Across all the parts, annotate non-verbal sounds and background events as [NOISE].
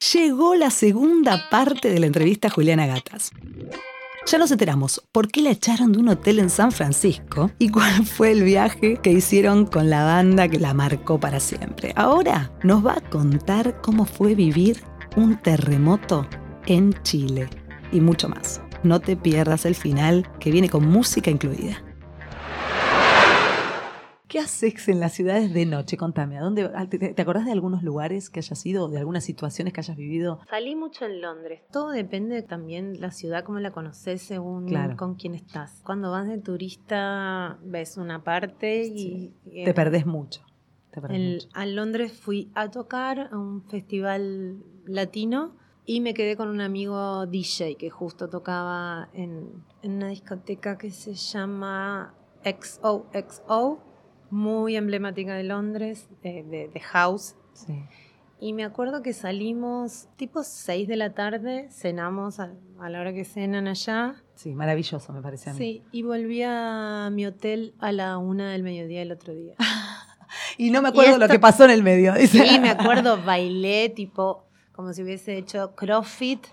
Llegó la segunda parte de la entrevista a Juliana Gatas. Ya nos enteramos por qué la echaron de un hotel en San Francisco y cuál fue el viaje que hicieron con la banda que la marcó para siempre. Ahora nos va a contar cómo fue vivir un terremoto en Chile y mucho más. No te pierdas el final que viene con música incluida. ¿Qué haces en las ciudades de noche? Contame, ¿a dónde, te, acordás de algunos lugares que hayas ido, de algunas situaciones que hayas vivido? Salí mucho en Londres. Todo depende también de la ciudad, cómo la conoces según con quién estás. Cuando vas de turista ves una parte y... te perdés mucho. A Londres fui a tocar a un festival latino y me quedé con un amigo DJ que justo tocaba en, en una discoteca que se llama XOXO muy emblemática de Londres, de, House. Y me acuerdo que salimos tipo 6 de la tarde, cenamos a, la hora que cenan allá. Sí, maravilloso me parece a mí. Sí, y volví a mi hotel a la una del mediodía el otro día. [LAUGHS] y no me acuerdo lo que pasó en el medio. Sí, me acuerdo, bailé tipo como si hubiese hecho CrossFit.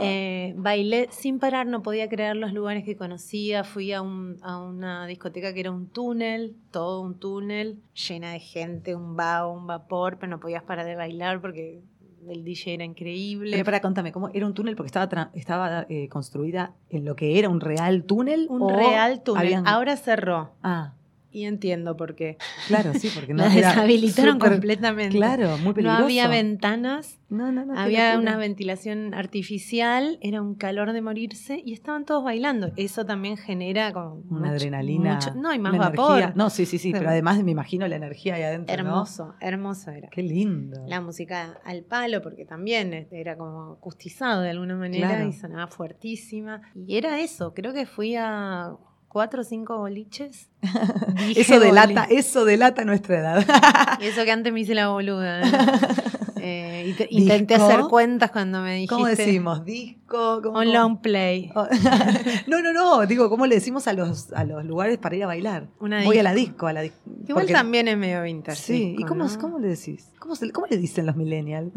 Eh, bailé sin parar, no podía creer los lugares que conocía. Fui a, una discoteca que era un túnel, todo un túnel, llena de gente, un vago, un vapor, pero no podías parar de bailar porque el DJ era increíble. Pero para, contame, ¿cómo era un túnel? Porque estaba, estaba eh, construida en lo que era un real túnel. Un real túnel. Ahora cerró. Ah. Y entiendo por qué. Claro, sí, porque [LAUGHS] no La deshabilitaron completamente. Claro, muy peligroso. No había ventanas. No, no, no. Había una ventilación artificial, era un calor de morirse y estaban todos bailando. Eso también genera como una adrenalina. no, y más vapor. No, sí, sí, sí, pero además me imagino la energía ahí adentro. Hermoso, hermoso era. Qué lindo. La música al palo, porque también era como acustizado de alguna manera y sonaba fuertísima. Y era eso, creo que fui a cuatro o cinco boliches. [LAUGHS] eso delata, eso delata nuestra edad. y eso que antes me hice la boluda. [LAUGHS] ¿eh? Eh, intenté hacer cuentas cuando me dijiste. ¿Cómo decimos? ¿Disco? Un long play. Oh. [LAUGHS] no, no, no. Digo, ¿cómo le decimos a los, a los lugares para ir a bailar? Voy a la disco. A la Igual también es medio vintage. Sí. ¿Y cómo, cómo le decís? ¿Cómo, ¿Cómo, le dicen los millennials?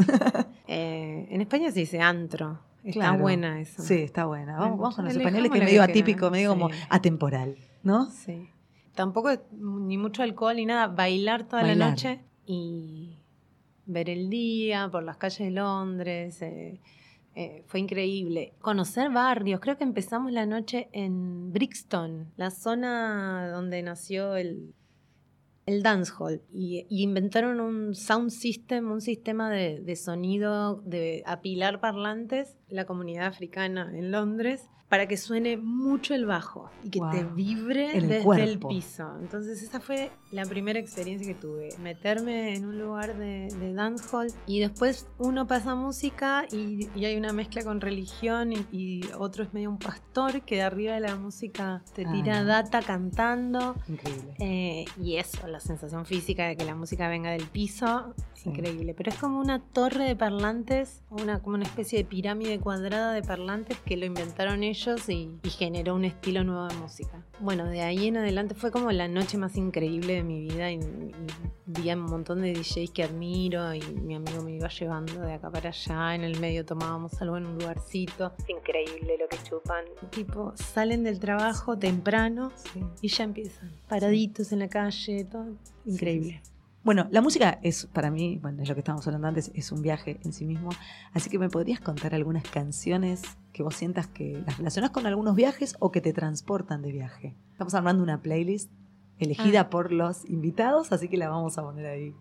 Eh, en España se dice antro. Está buena eso. Sí, está buena. Vamos, con los españoles que es medio atípico, medio como atemporal, ¿no? Sí. Tampoco ni mucho alcohol ni nada, bailar toda la noche y ver el día por las calles de Londres. Eh, eh, fue increíble. Conocer barrios. Creo que empezamos la noche en Brixton, la zona donde nació el, el dancehall y, y, inventaron un sound system, un sistema de, de, sonido, de apilar parlantes, la comunidad africana en Londres, para que suene mucho el bajo y que te vibre desde el piso. Entonces esa fue la primera experiencia que tuve, meterme en un lugar de, de dancehall y después uno pasa música y, hay una mezcla con religión y, otro es medio un pastor que de arriba de la música te tira ah. data cantando. Increíble. Eh, y eso, la sensación física de que la música venga del piso, increíble. Pero es como una torre de parlantes, una, como una especie de pirámide cuadrada de parlantes que lo inventaron ellos y, generó un estilo nuevo de música. Bueno, de ahí en adelante fue como la noche más increíble de mi vida y, vi a un montón de DJs que admiro y mi amigo me iba llevando de acá para allá, en el medio tomábamos algo en un lugarcito. Es increíble lo que chupan. Tipo, salen del trabajo temprano y ya empiezan, paraditos en la calle, todo increíble. Bueno, la música es para mí, bueno, es lo que estábamos hablando antes, es un viaje en sí mismo. Así que me podrías contar algunas canciones que vos sientas que las relacionas con algunos viajes o que te transportan de viaje. Estamos armando una playlist elegida ah. por los invitados, así que la vamos a poner ahí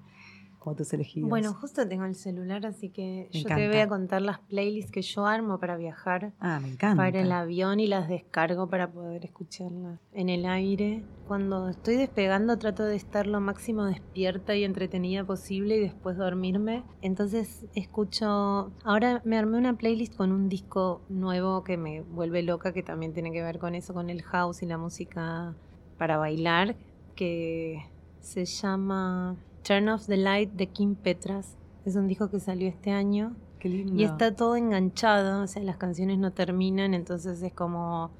como tus elegidos. Bueno, justo tengo el celular, así que yo te voy a contar las playlists que yo armo para viajar. Ah, me encanta. Para el avión y las descargo para poder escucharlas en el aire. Cuando estoy despegando trato de estar lo máximo despierta y entretenida posible y después dormirme. Entonces escucho... Ahora me armé una playlist con un disco nuevo que me vuelve loca, que también tiene que ver con eso, con el house y la música para bailar, que se llama Turn Off the Light de Kim Petras. Es un disco que salió este año. Qué lindo. Y está todo enganchado, o sea, las canciones no terminan, entonces es como...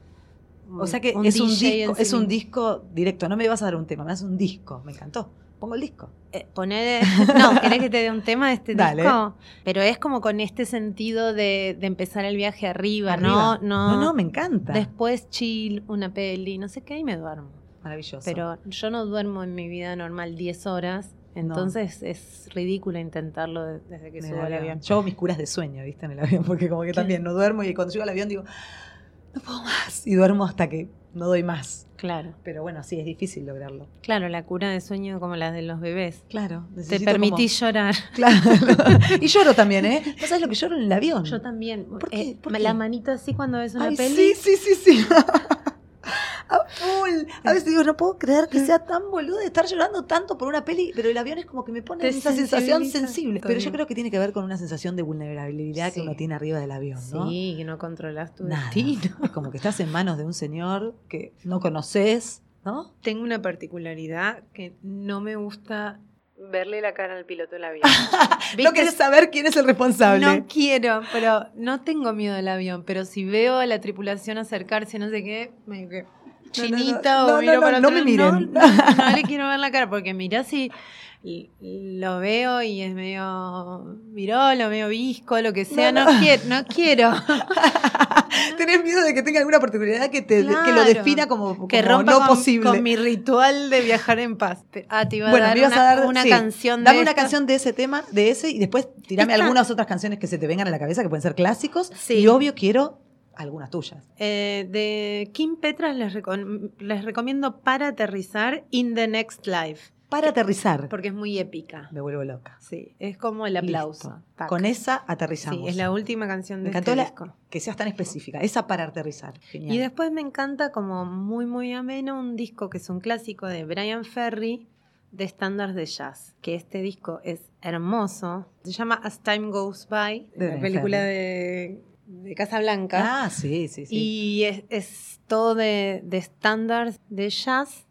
O sea que es, un disco, es un disco directo, no me vas a dar un tema, me das un disco, me encantó. pongo el disco. Eh, poner, [LAUGHS] no, ¿querés que te dé un tema de este [LAUGHS] Dale. disco? Pero es como con este sentido de, de empezar el viaje arriba, Arriba. ¿no? No, no, no, me encanta. Después chill, una peli, no sé qué, y me duermo. Maravilloso. Pero yo no duermo en mi vida normal 10 horas, entonces es ridículo intentarlo de- desde que subo al avión. avión. Yo mis curas de sueño, ¿viste? En el avión, porque como que también no duermo y cuando llego al avión digo, no puedo más. Y duermo hasta que no doy más. Claro, Pero bueno, sí, es difícil lograrlo. claro, la cura de sueño como la de los bebés. Claro. Te permitís llorar. [LAUGHS] Claro. y lloro también, ¿eh? ¿No sabes lo que lloro en el avión? Yo también. ¿Por qué? Eh, ¿Por La qué? manito así cuando ves una Ay, peli. sí, sí, sí, sí. A veces digo, no puedo creer que sea tan boludo de estar llorando tanto por una peli, pero el avión es como que me pone esa sensación sensible. Pero yo creo que tiene que ver con una sensación de vulnerabilidad Sí. que uno tiene arriba del avión, ¿no? Sí, que no controlas tu Nada. destino. Es como que estás en manos de un señor que no conoces, ¿no? Tengo una particularidad que no me gusta verle la cara al piloto del avión. [LAUGHS] No querés saber quién es el responsable. No quiero, pero no tengo miedo del avión. Pero si veo a la tripulación acercarse, no sé qué, me quedo No, no, chinita o no, miro no, para atrás. me miren. No, le [LAUGHS] quiero ver la cara porque mirá si lo veo y es medio virolo, medio visco, lo que sea. No, quiero, no quiero. [LAUGHS] Tenés miedo de que tenga alguna particularidad que, te, que lo defina como, que como rompa no con, posible. con mi ritual de viajar en paz. Ah, te iba a Bueno, dar me ibas una, a dar una sí. canción de Dame una canción de ese tema, de ese, y después tirame Esta- algunas otras canciones que se te vengan a la cabeza, que pueden ser clásicos. Sí. Y obvio quiero algunas tuyas. Eh, de Kim Petras les, les recomiendo para aterrizar In the Next Life, Para aterrizar. porque es muy épica. Me vuelvo loca. Sí, es como el aplauso. Con esa aterrizamos. Sí, es la última canción Me de encantó este la- disco. que seas tan específica. Esa para aterrizar. Genial. Y después me encanta como muy muy ameno un disco que es un clásico de Brian Ferry de estándares de jazz, que este disco es hermoso. Se llama As Time Goes By, De la película Ferry. de, de Casablanca. Ah, sí, sí, sí. Y es, es todo de, de estándares de jazz.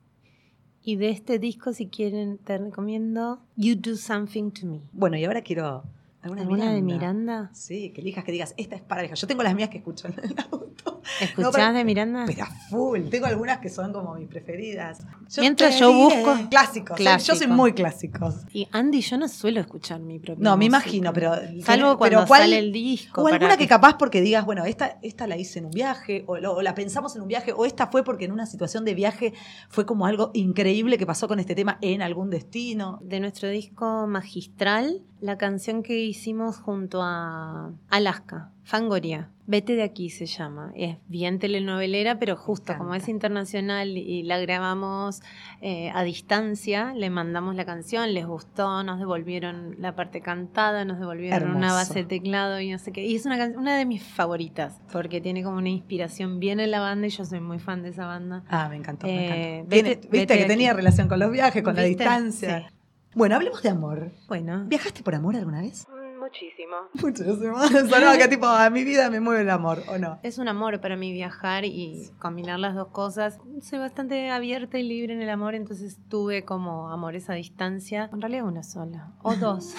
Y de este disco, si quieren, te recomiendo You Do Something to Me. Bueno, y ahora quiero alguna, ¿Alguna de Miranda. Sí, que elijas, que digas, esta es pareja. Yo tengo las mías que escucho en el auto. ¿Escuchás pero- de Miranda? Pero full. Tengo algunas que son como mis preferidas. Mientras te yo busco- Clásicos. ¿eh? Yo soy muy clásicos. Y Andy, yo no suelo escuchar mi propia No, me imagino, pero. Salvo pero cuando ¿cuál- sale el disco. O para alguna que capaz porque digas, bueno, esta, esta la hice en un viaje, o, lo- o la pensamos en un viaje, o esta fue porque en una situación de viaje fue como algo increíble que pasó con este tema en algún destino. De nuestro disco magistral, la canción que hicimos junto a Alaska, Fangoria. Vete de aquí se llama. Es bien telenovelera, pero justo como es internacional y la grabamos eh, a distancia, le mandamos la canción, les gustó, nos devolvieron la parte cantada, nos devolvieron una base de teclado y no sé qué. Y es una, de mis favoritas, porque tiene como una inspiración bien en la banda y yo soy muy fan de esa banda. Ah, me encantó. me Eh, encantó. vete- vete Viste que aquí. tenía relación con los viajes, con la distancia. Sí. Bueno, hablemos de amor. Bueno. ¿Viajaste por amor alguna vez? Muchísimo. [LAUGHS] Muchísimo. Sonaba que tipo, a mi vida me mueve el amor, ¿o no? Es un amor para mí viajar y combinar las dos cosas. Soy bastante abierta y libre en el amor, entonces tuve como amores a distancia. En realidad una sola, o [LAUGHS] dos.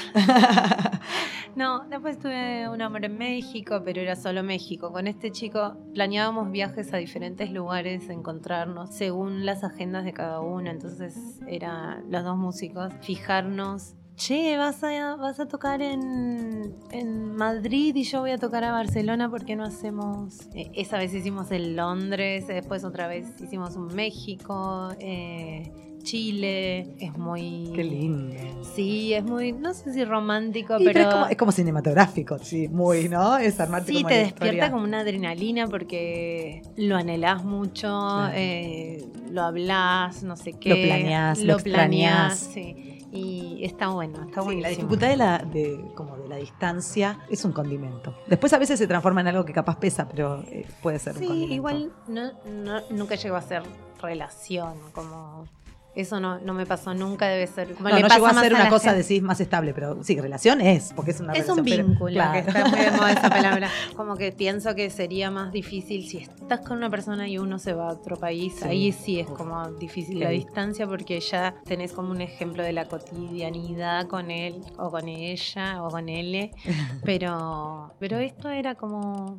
No, después tuve un amor en México, pero era solo México. Con este chico planeábamos viajes a diferentes lugares, encontrarnos según las agendas de cada uno. Entonces era los dos músicos, fijarnos. Che, vas a, vas a tocar en, en Madrid y yo voy a tocar a Barcelona, ¿por qué no hacemos? Eh, esa vez hicimos en Londres, después otra vez hicimos un México, eh, Chile. Es muy. Qué lindo. Sí, es muy, no sé si romántico, pero, pero es, como, es como cinematográfico, sí, muy, ¿no? Es armarte sí como te despierta historia. como una adrenalina porque lo anhelás mucho, Claro. eh, lo hablas, no sé qué. Lo planeás, lo planeás, extrañás. sí. Y está bueno, está Sí, buenísimo. la dificultad de la, de, como de la distancia es un condimento. Después a veces se transforma en algo que capaz pesa, pero eh, puede ser un Sí, condimento. igual no, no- nunca llegó a ser relación, como eso no, no me pasó nunca, debe ser. como No, le no pasa llegó a ser una cosa, gente. decís, más estable, pero sí, relación es, porque es una Es un relación. pero- vínculo, claro. que está muy de moda esa [LAUGHS] palabra. Como que pienso que sería más difícil si estás con una persona y uno se va a otro país. Sí. Ahí sí es como difícil la distancia porque ya tenés como un ejemplo de la cotidianidad con él o con ella o con él. [LAUGHS] Pero, pero esto era como un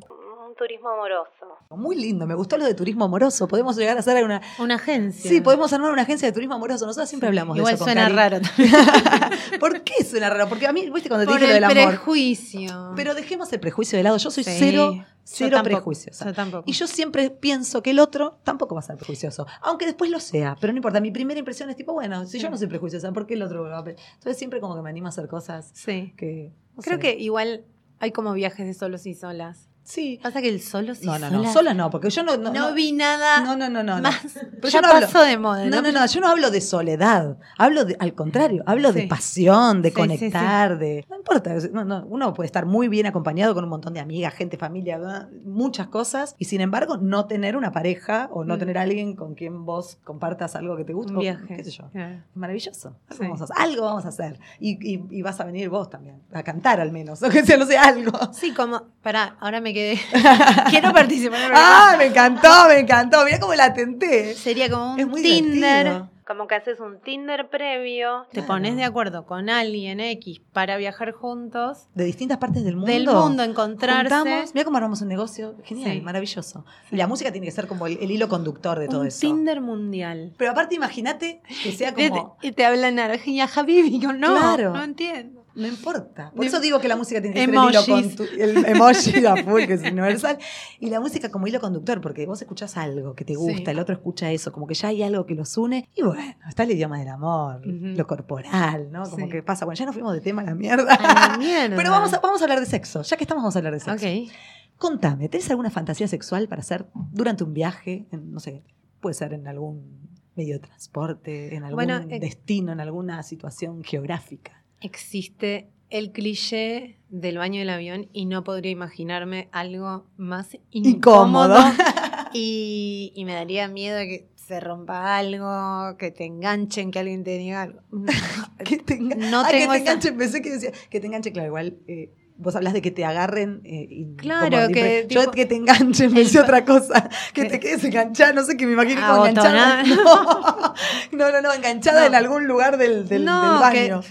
turismo amoroso. Muy lindo, me gustó lo de turismo amoroso. Podemos llegar a hacer una. Una agencia. Sí, podemos armar una agencia de turismo amoroso. Nosotros siempre hablamos Igual de eso. con suena Cari. raro. [LAUGHS] ¿Por qué suena raro? Porque a mí, viste, cuando te Por dije lo el del amor. prejuicio. Pero dejemos el prejuicio de lado. Yo soy Sí, cero, yo cero tampoco, prejuiciosa. yo tampoco. Y yo siempre pienso que el otro tampoco va a ser prejuicioso. Aunque después lo sea. Pero no importa. Mi primera impresión es tipo, bueno, si yo no soy prejuiciosa, ¿por qué el otro va a? Entonces siempre como que me animo a hacer cosas Sí. que. no Creo sé. que igual hay como viajes de solos y solas. Sí. Pasa que el solos y No, no, no. Sola no, porque yo no. No, No, no- vi nada No, no, no, no. más. Pero ya yo no hablo- pasó de moda. No, no, no, yo no hablo de soledad, hablo de, al contrario, hablo de Sí. pasión, de Sí, sí, conectar, de... No importa, no, no, uno puede estar muy bien acompañado con un montón de amigas, gente, familia, muchas cosas, y sin embargo no tener una pareja o no Mm. tener alguien con quien vos compartas algo que te gusta. Un o viaje. qué sé yo. Maravilloso. Algo, Sí. vamos a hacer, algo vamos a hacer. Y, y- y vas a venir vos también, a cantar al menos, [LAUGHS] o que sea, no sé, algo. Sí, como. Pará, ahora me quedé. [LAUGHS] Quiero participar en el ¡Ah, me encantó, me encantó! Mirá cómo la tenté. Sería como un Es muy Tinder. divertido. Como que haces un Tinder previo, te Claro. pones de acuerdo con alguien X para viajar juntos, De distintas partes del mundo. del mundo, encontrarse. Mira cómo armamos un negocio. Genial, Sí. maravilloso. Y la música tiene que ser como el, el hilo conductor de todo un eso. Tinder mundial. Pero aparte, imagínate que sea [LAUGHS] Y como. te, y te hablan Argentina, Habibi. Yo, no, Claro. no entiendo. No importa. Por eso digo que la música tiene que ser el hilo Emojis. el emoji a full, que es universal. Y la música como hilo conductor, porque vos escuchás algo que te gusta, Sí. el otro escucha eso, como que ya hay algo que los une. Y bueno, está el idioma del amor, lo corporal, ¿no? Como Sí. que pasa. Bueno, ya nos fuimos de tema a la mierda. A la mierda. Pero vamos a, vamos a hablar de sexo. Ya que estamos, vamos a hablar de sexo. Ok. Contame, ¿tenés alguna fantasía sexual para hacer durante un viaje? En, no sé, puede ser en algún medio de transporte, en algún Bueno, eh, destino, en alguna situación geográfica. Existe el cliché del baño del avión y no podría imaginarme algo más Incómodo. incómodo. [LAUGHS] y, y me daría miedo que se rompa algo, que te enganchen, que alguien te diga algo. [LAUGHS] que te, enga- No Ah, tengo que te esa- enganche, pensé que decía, que te enganche, claro, igual. eh, Vos hablas de que te agarren y- y Claro, que yo tipo- que te enganchen me El- otra cosa que que- te quedes enganchada no sé que me imagino como enganchada no [LAUGHS] no no, no, enganchada No. en algún lugar del, del, No, del baño Que,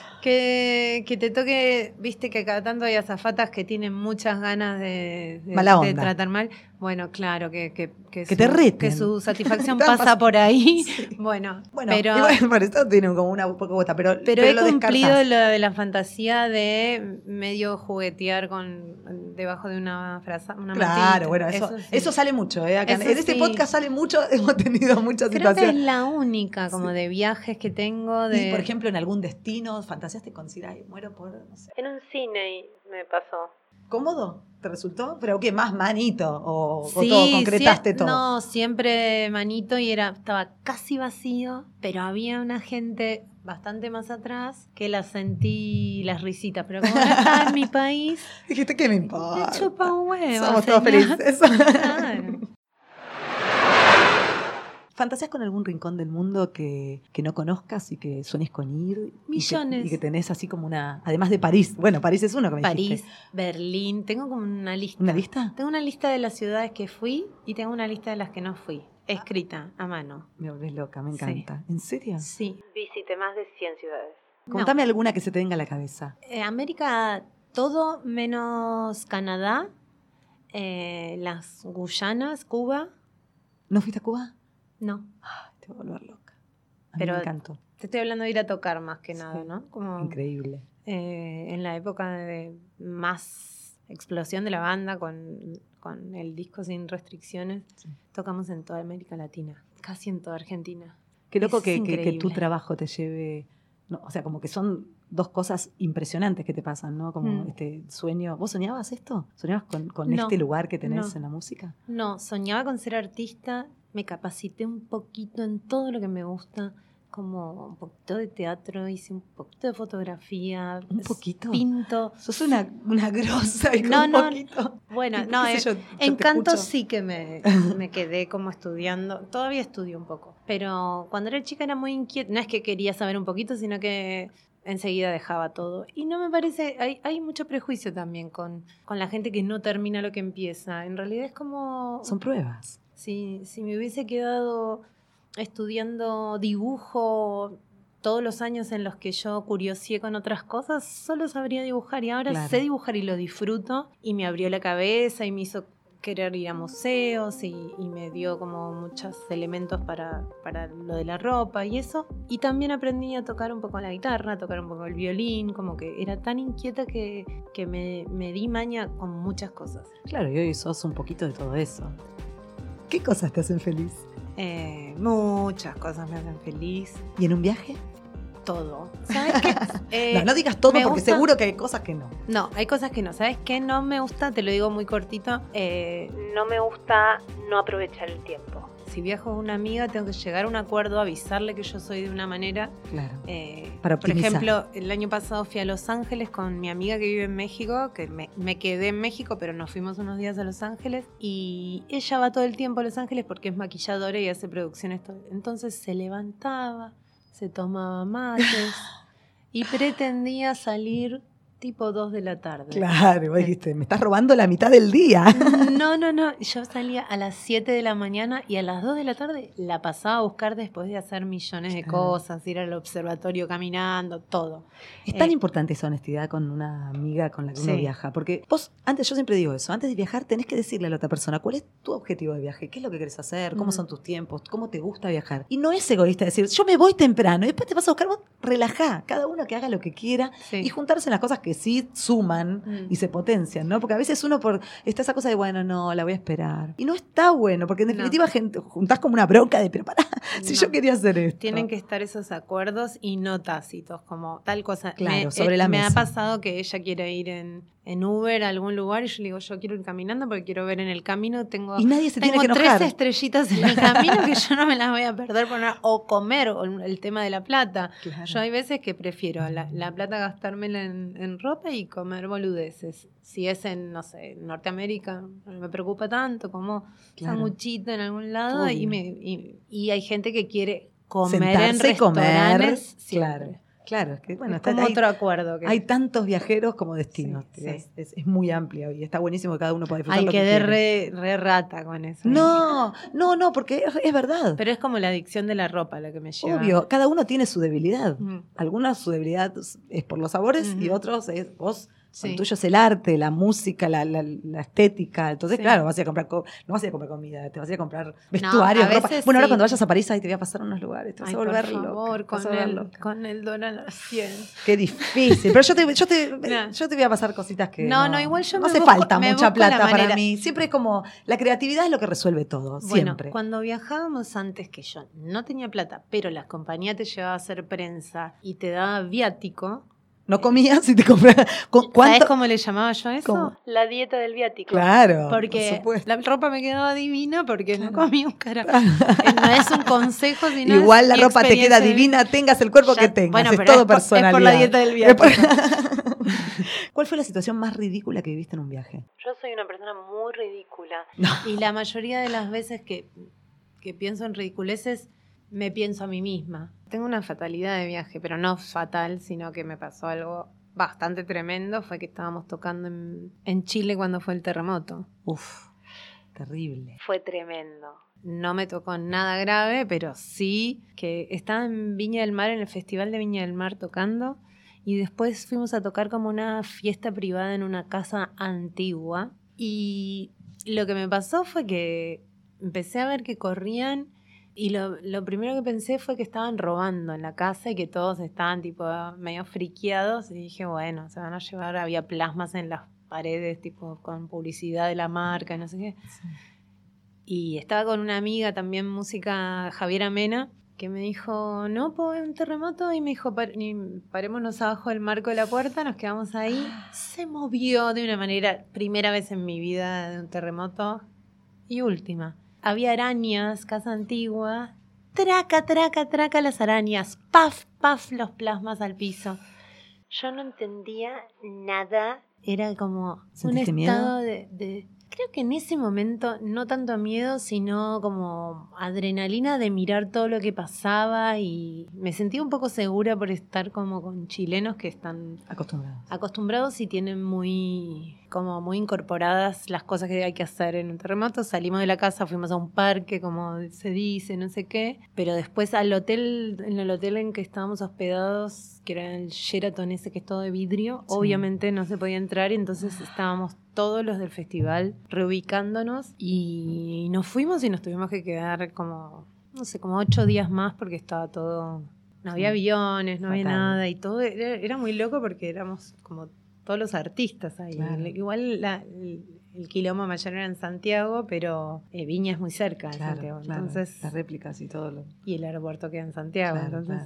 que te toque, viste que cada tanto hay azafatas que tienen muchas ganas de, de- Mala de tratar mal. Bueno, claro, que, que, Que su, te reten. que su satisfacción [LAUGHS] pasa pas- por ahí. Sí. Bueno, bueno pero, igual, bueno, esto tiene como una poco bota pero pero, he lo cumplido descartás. lo de la fantasía de medio juguetear con debajo de una frase. Una Claro, mantita. bueno, eso, sí. eso sale mucho. ¿eh? Acá en- Eso en este sí. podcast sale mucho, [LAUGHS] hemos tenido muchas Creo que es situaciones. la única como de viajes que tengo. De... Y, por ejemplo, en algún destino, fantaseaste con decir, ay, muero por, no sé. en un cine me pasó. ¿Cómodo? ¿Te resultó? ¿Pero qué? ¿Más manito? ¿O, todo? ¿Concretaste todo? No, siempre manito y era, estaba casi vacío, pero había una gente bastante más atrás que la sentí las risitas, pero como no estaba en mi país, [LAUGHS] Dijiste, ¿qué me me importa? chupa un huevo. Somos todos felices. [LAUGHS] Claro. ¿Fantaseas con algún rincón del mundo que, que no conozcas y que sueñes con ir? Y que- Millones. Y que, tenés así como una... Además de París. Bueno, París es uno que me París, dijiste. Berlín, tengo como una lista. ¿Una lista? Tengo una lista de las ciudades que fui y tengo una lista de las que no fui, escrita a mano. Me volvés loca, me Sí. encanta. ¿En serio? Sí. Visité más de 100 ciudades. Contame alguna que se te venga a la cabeza. Eh, América, todo menos Canadá, eh, las Guyanas, Cuba, ¿No fuiste a Cuba? No. Ay, te voy a volver loca. A mí Pero- me encantó. Te estoy hablando de ir a tocar más que nada, Sí. ¿no? Como Increíble. eh, en la época de más explosión de la banda con, con el disco sin restricciones, Sí. tocamos en toda América Latina, casi en toda Argentina. Qué loco que, que- que tu trabajo te lleve. no, o sea, como que son dos cosas impresionantes que te pasan, ¿no? Como Mm. este sueño. ¿Vos soñabas esto? ¿Soñabas con, con No, este lugar que tenés no. en la música? No, soñaba con ser artista, me capacité un poquito en todo lo que me gusta, como un poquito de teatro, hice un poquito de fotografía, ¿Un poquito? pinto. Sos una, una grosa y [LAUGHS] No, un no, poquito. Bueno, no, sé yo, yo en canto sí que me, [LAUGHS] me quedé como estudiando, todavía estudio un poco, pero cuando era chica era muy inquieta, no es que quería saber un poquito, sino que enseguida dejaba todo. Y no me parece, hay, hay mucho prejuicio también con, con la gente que no termina lo que empieza. En realidad es como... Son pruebas. Si, si me hubiese quedado estudiando dibujo todos los años en los que yo curiosié con otras cosas, solo sabría dibujar y ahora Claro. sé dibujar y lo disfruto y me abrió la cabeza y me hizo querer ir a museos y, me dio como muchos elementos para, para, lo de la ropa y eso. Y también aprendí a tocar un poco la guitarra, a tocar un poco el violín, como que era tan inquieta que, que me, me di maña con muchas cosas. Claro, y hoy sos un poquito de todo eso. ¿Qué cosas te hacen feliz? Eh, muchas cosas me hacen feliz. ¿Y en un viaje? Todo. ¿Sabes qué? [LAUGHS] no, no digas todo porque seguro que hay cosas que no. No, hay cosas que no. ¿Sabes qué? No me gusta, te lo digo muy cortito, eh, no me gusta no aprovechar el tiempo. Si viajo con una amiga, tengo que llegar a un acuerdo, avisarle que yo soy de una manera. Claro. Eh, Para por ejemplo, el año pasado fui a Los Ángeles con mi amiga que vive en México, que me, me, quedé en México, pero nos fuimos unos días a Los Ángeles. Y ella va todo el tiempo a Los Ángeles porque es maquilladora y hace producciones. Entonces se levantaba, se tomaba mates y pretendía salir tipo 2 de la tarde. Claro, vos dijiste, me estás robando la mitad del día. [LAUGHS] No, no, no. Yo salía a las 7 de la mañana y a las 2 de la tarde la pasaba a buscar después de hacer millones de cosas, ir al observatorio caminando, todo. Es tan eh, importante esa honestidad con una amiga con la que uno viaja. Porque vos, antes, yo siempre digo eso, antes de viajar tenés que decirle a la otra persona cuál es tu objetivo de viaje, qué es lo que querés hacer, cómo son tus tiempos, cómo te gusta viajar. Y no es egoísta decir, yo me voy temprano y después te vas a buscar, vos relajá, cada uno que haga lo que quiera y juntarse en las cosas que sí suman mm. y se potencian, ¿no? Porque a veces uno por está esa cosa de, bueno, no, la voy a esperar. Y no está bueno, porque en definitiva gente, juntás como una bronca de, pero pará, [LAUGHS] si yo quería hacer esto. Tienen que estar esos acuerdos y no tácitos, como tal cosa. Claro, sobre la mesa. Me ha pasado que ella quiere ir en, en Uber a algún lugar y yo le digo, yo quiero ir caminando porque quiero ver en el camino, tengo, y nadie se tengo tiene que tres estrellitas en el [LAUGHS] camino que yo no me las voy a perder por o comer, o el tema de la plata. Yo hay veces que prefiero la, plata gastármela en, ropa y comer boludeces. Si es en, no sé, Norteamérica, no me preocupa tanto, como claro. sanguchito en algún lado y, me, y, hay gente que quiere comer en restaurantes. Comer, claro. Claro, es que bueno, está, como otro acuerdo. Hay tantos viajeros como destinos. Es, muy amplio y está buenísimo que cada uno pueda disfrutar. Hay lo que, que re, re, rata con eso. No, no, no, porque es, verdad. Pero es como la adicción de la ropa la que me lleva. Obvio, cada uno tiene su debilidad. Algunas su debilidad es por los sabores y otros es vos el tuyo es el arte, la música, la, estética. Entonces, claro, vas a, a comprar no vas a ir a comprar comida, te vas a ir a comprar vestuario, ropa. Bueno, ahora cuando vayas a París, ahí te voy a pasar unos lugares, te vas a volver por favor, Con, el, con el dólar 100. Qué difícil. Pero yo te, yo, te, [LAUGHS] yo te voy a pasar cositas que. No, no, igual yo No hace falta mucha plata para mí. Siempre es como. La creatividad es lo que resuelve todo. siempre. Cuando viajábamos antes que yo no tenía plata, pero la compañía te llevaba a hacer prensa y te daba viático no comías y te comprabas. ¿Sabes cómo le llamaba yo eso? La dieta del viático. Claro. Porque la ropa me quedaba divina porque no comí un carajo. no es un consejo, sino. Igual la ropa te queda divina, tengas el cuerpo que tengas. Bueno, es todo personal. Es por la dieta del viático. [LAUGHS] ¿Cuál fue la situación más ridícula que viviste en un viaje? Yo soy una persona muy ridícula. [LAUGHS] Y la mayoría de las veces que, que pienso en ridiculeces me pienso a mí misma. Tengo una fatalidad de viaje, pero no fatal, sino que me pasó algo bastante tremendo. Fue que estábamos tocando en, Chile cuando fue el terremoto. Uf, terrible. Fue tremendo. No me tocó nada grave, pero sí que estaba en Viña del Mar, en el Festival de Viña del Mar tocando. Y después fuimos a tocar como una fiesta privada en una casa antigua. Y lo que me pasó fue que empecé a ver que corrían y lo, lo, primero que pensé fue que estaban robando en la casa y que todos estaban tipo medio friqueados. Y dije, bueno, se van a llevar, había plasmas en las paredes, tipo con publicidad de la marca, no sé qué. Y estaba con una amiga también, música Javiera Mena, que me dijo, no, pues un terremoto. Y me dijo, parémonos abajo del marco de la puerta, nos quedamos ahí. [GASPS] Se movió de una manera, primera vez en mi vida de un terremoto y última había arañas, casa antigua. Traca, traca, traca las arañas. Paf, paf, los plasmas al piso. Yo no entendía nada. Era como un estado de, Creo que en ese momento no tanto miedo, sino como adrenalina de mirar todo lo que pasaba y me sentía un poco segura por estar como con chilenos que están acostumbrados. Acostumbrados y tienen muy como muy incorporadas las cosas que hay que hacer en un terremoto. Salimos de la casa, fuimos a un parque, como se dice, no sé qué. Pero después al hotel, en el hotel en que estábamos hospedados, que era el Sheraton ese que es todo de vidrio, obviamente no se podía entrar. Y entonces estábamos todos los del festival reubicándonos. Y nos fuimos y nos tuvimos que quedar como, no sé, como ocho días más porque estaba todo... No había aviones, no había nada. Y todo era, era muy loco porque éramos como todos los artistas ahí. Igual la, el, quilombo mayor era en Santiago, pero eh, Viña es muy cerca de Santiago. entonces, las réplicas y todo lo. Y el aeropuerto queda en Santiago. entonces,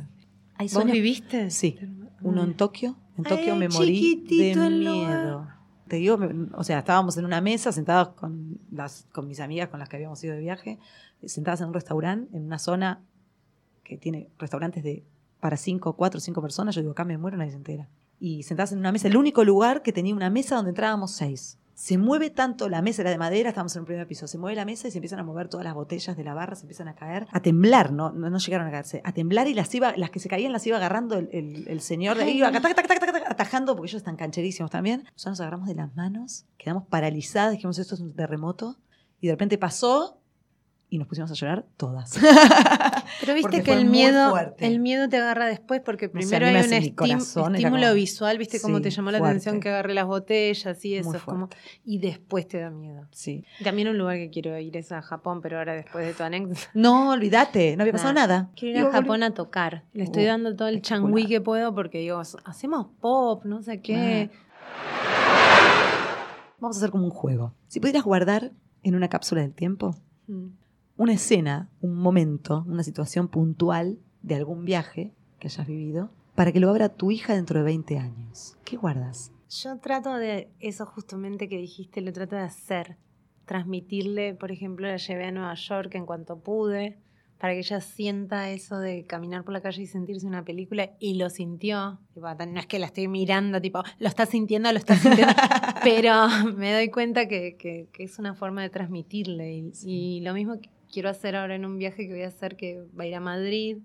¿Vos viviste? Sí. Uno en Tokio. En Tokio me morí de miedo. Te digo, o sea, estábamos en una mesa sentados con, las, con mis amigas con las que habíamos ido de viaje, sentadas en un restaurante, en una zona que tiene restaurantes de para cinco, cuatro, cinco personas. Yo digo, acá me muero, nadie se entera y sentadas en una mesa, el único lugar que tenía una mesa donde entrábamos seis. Se mueve tanto la mesa, era de madera, estábamos en el primer piso, se mueve la mesa y se empiezan a mover todas las botellas de la barra, se empiezan a caer, a temblar, no, no, llegaron a caerse, a temblar y las iba, las que se caían las iba agarrando el, el, señor de ahí, iba atajando, porque ellos están cancherísimos también. Nosotros nos agarramos de las manos, quedamos paralizadas, dijimos esto es un terremoto, y de repente pasó y nos pusimos a llorar todas. [LAUGHS] Pero viste que el miedo, el miedo te agarra después porque primero hay un estímulo visual, viste cómo te llamó la atención que agarré las botellas y eso, como, y después te da miedo. Sí. También un lugar que quiero ir es a Japón, pero ahora después de tu anécdota. [LAUGHS] No, olvídate, no había pasado nada. Quiero ir a Japón a tocar. Le estoy dando todo el changui que puedo porque digo, hacemos pop, no sé qué. Vamos a hacer como un juego. Si pudieras guardar en una cápsula del tiempo, mm una escena, un momento, una situación puntual de algún viaje que hayas vivido para que lo abra tu hija dentro de 20 años. ¿Qué guardas? Yo trato de eso justamente que dijiste, lo trato de hacer. Transmitirle, por ejemplo, la llevé a Nueva York en cuanto pude, para que ella sienta eso de caminar por la calle y sentirse una película, y lo sintió. no es que la estoy mirando, tipo, lo está sintiendo, lo está sintiendo, [LAUGHS] pero me doy cuenta que, es una forma de transmitirle. Y, y lo mismo que quiero hacer ahora en un viaje que voy a hacer que va a ir a Madrid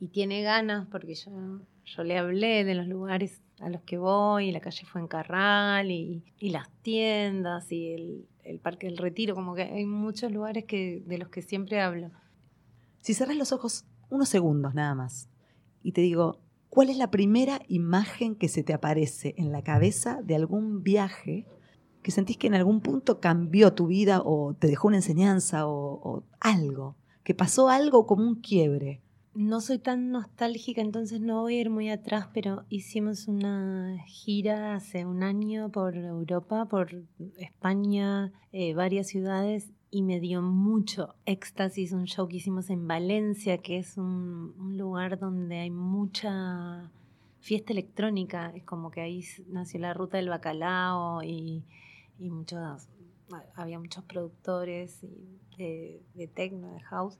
y tiene ganas porque yo, yo le hablé de los lugares a los que voy, la calle Fuencarral y, y las tiendas y el, el, Parque del Retiro, como que hay muchos lugares que, de los que siempre hablo. Si cerras los ojos unos segundos nada más y te digo, ¿cuál es la primera imagen que se te aparece en la cabeza de algún viaje que sentís que en algún punto cambió tu vida o te dejó una enseñanza o, algo, que pasó algo como un quiebre. No soy tan nostálgica, entonces no voy a ir muy atrás, pero hicimos una gira hace un año por Europa, por España, eh, varias ciudades, y me dio mucho éxtasis un show que hicimos en Valencia, que es un, un lugar donde hay mucha fiesta electrónica, es como que ahí nació la ruta del bacalao y y muchos, había muchos productores de, techno, de house,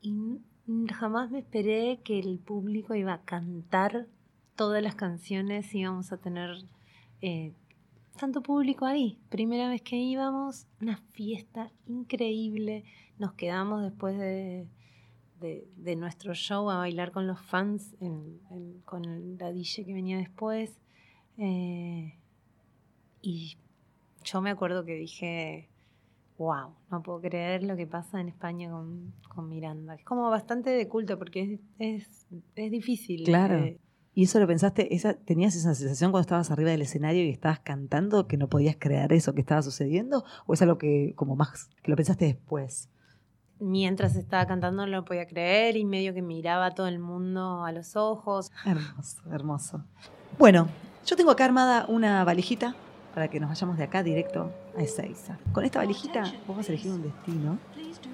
y jamás me esperé que el público iba a cantar todas las canciones íbamos a tener eh, tanto público ahí. Primera vez que íbamos, una fiesta increíble. Nos quedamos después de, de, nuestro show a bailar con los fans, con la DJ que venía después. Eh, y yo me acuerdo que dije, wow, no puedo creer lo que pasa en España con, Miranda. Es como bastante de culto porque es, es, difícil. Claro. Eh. ¿Y eso lo pensaste? Esa, ¿Tenías esa sensación cuando estabas arriba del escenario y estabas cantando que no podías creer eso que estaba sucediendo? ¿O es algo que como más que lo pensaste después? Mientras estaba cantando no lo podía creer y medio que miraba a todo el mundo a los ojos. Hermoso, hermoso. Bueno, yo tengo acá armada una valijita para que nos vayamos de acá directo a Ezeiza. Con esta valijita vos vas a elegir un destino,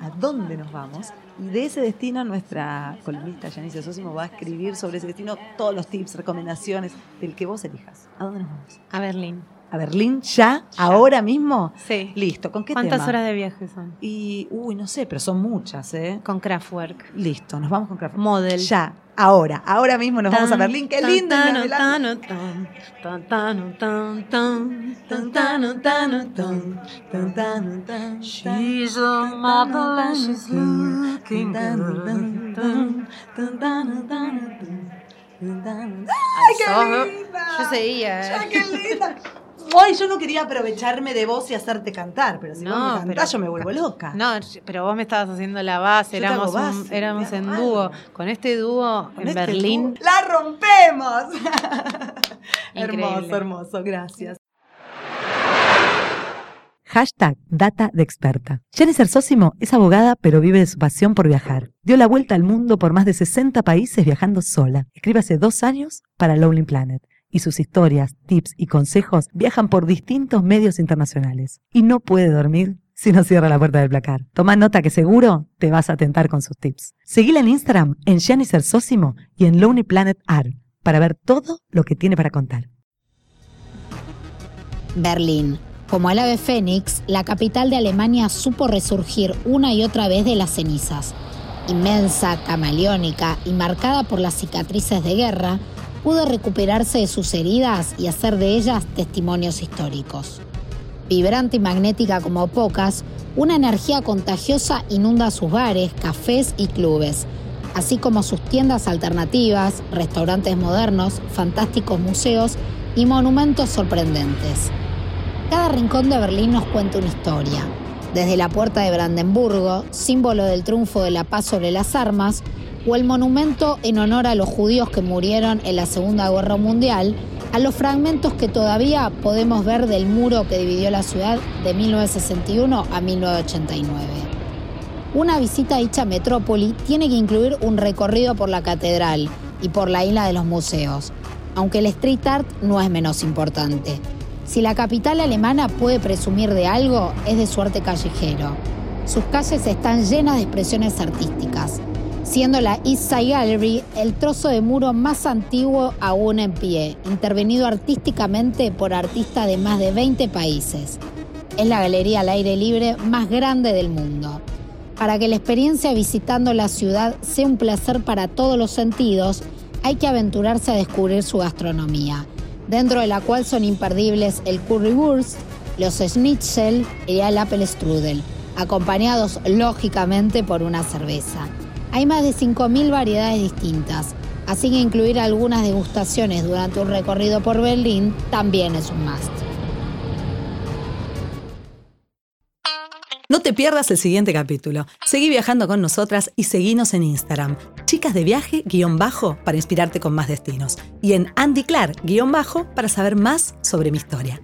a dónde nos vamos, y de ese destino nuestra columnista Janice Sosimo va a escribir sobre ese destino todos los tips, recomendaciones del que vos elijas. ¿A dónde nos vamos? A Berlín. ¿A Berlín ya? ¿Ahora mismo? Sí. Listo. ¿Con qué ¿Cuántas horas de viaje son? Y, uy, no sé, pero son muchas, ¿eh? Con Kraftwerk. Listo, nos vamos con Kraftwerk. Model. Ya, ahora, ahora mismo nos vamos a Berlín. ¡Qué lindo! She's a mother she's looking ¡Ay, qué linda! Yo seguía. ¡Qué linda! Ay, yo no quería aprovecharme de vos y hacerte cantar, pero si vos me cantás, pero- yo me vuelvo loca. No, pero vos me estabas haciendo la base, Yo éramos, un- éramos en dúo. Con este dúo en este Berlín. dúo, ¡La rompemos! [LAUGHS] hermoso, hermoso, gracias. Hashtag Data de Experta. Jennifer Sósimo es abogada, pero vive de su pasión por viajar. Dio la vuelta al mundo por más de 60 países viajando sola. Escribe hace dos años para Lonely Planet. Y sus historias, tips y consejos viajan por distintos medios internacionales. Y no puede dormir si no cierra la puerta del placar. Toma nota que seguro te vas a tentar con sus tips. Seguila en Instagram en Jennifer Sósimo y en Lonely Planet Art para ver todo lo que tiene para contar. Berlín. Como el ave fénix, la capital de Alemania supo resurgir una y otra vez de las cenizas. Inmensa, camaleónica y marcada por las cicatrices de guerra, pudo recuperarse de sus heridas y hacer de ellas testimonios históricos. Vibrante y magnética como pocas, una energía contagiosa inunda sus bares, cafés y clubes, así como sus tiendas alternativas, restaurantes modernos, fantásticos museos y monumentos sorprendentes. Cada rincón de Berlín nos cuenta una historia, desde la Puerta de Brandenburgo, símbolo del triunfo de la paz sobre las armas, o el monumento en honor a los judíos que murieron en la Segunda Guerra Mundial, a los fragmentos que todavía podemos ver del muro que dividió la ciudad de 1961 a 1989. Una visita a dicha metrópoli tiene que incluir un recorrido por la catedral y por la isla de los museos, aunque el street art no es menos importante. Si la capital alemana puede presumir de algo, es de su arte callejero. Sus calles están llenas de expresiones artísticas, siendo la East Side Gallery el trozo de muro más antiguo aún en pie, intervenido artísticamente por artistas de más de 20 países. Es la galería al aire libre más grande del mundo. Para que la experiencia visitando la ciudad sea un placer para todos los sentidos, hay que aventurarse a descubrir su gastronomía, dentro de la cual son imperdibles el currywurst, los schnitzel y el apple strudel, acompañados lógicamente por una cerveza. Hay más de 5.000 variedades distintas, así que incluir algunas degustaciones durante un recorrido por Berlín también es un must. No te pierdas el siguiente capítulo. Seguí viajando con nosotras y seguinos en Instagram. Chicas de viaje, guion bajo, para inspirarte con más destinos. Y en Andy Clark, guion bajo, para saber más sobre mi historia.